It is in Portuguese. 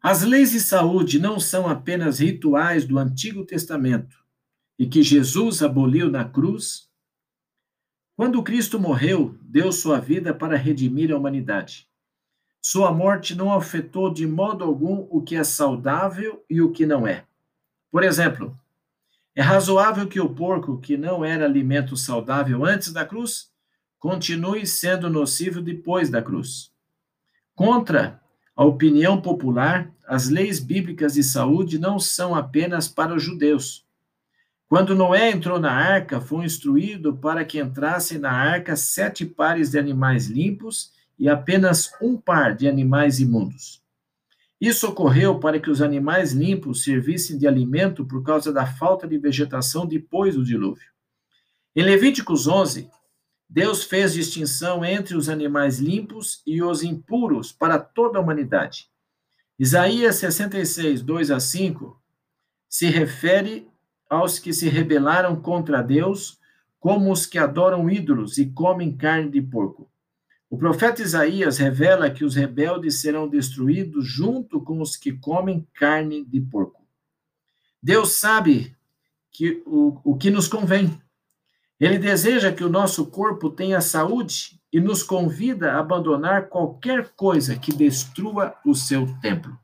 As leis de saúde não são apenas rituais do Antigo Testamento e que Jesus aboliu na cruz. Quando Cristo morreu, deu sua vida para redimir a humanidade. Sua morte não afetou de modo algum o que é saudável e o que não é. Por exemplo, é razoável que o porco, que não era alimento saudável antes da cruz, continue sendo nocivo depois da cruz. Contra a opinião popular, as leis bíblicas de saúde não são apenas para os judeus. Quando Noé entrou na arca, foi instruído para que entrassem na arca sete pares de animais limpos e apenas um par de animais imundos. Isso ocorreu para que os animais limpos servissem de alimento por causa da falta de vegetação depois do dilúvio. Em Levíticos 11, Deus fez distinção entre os animais limpos e os impuros para toda a humanidade. Isaías 66, 2 a 5 se refere aos que se rebelaram contra Deus, como os que adoram ídolos e comem carne de porco. O profeta Isaías revela que os rebeldes serão destruídos junto com os que comem carne de porco. Deus sabe que o, o que nos convém ele deseja que o nosso corpo tenha saúde e nos convida a abandonar qualquer coisa que destrua o seu templo.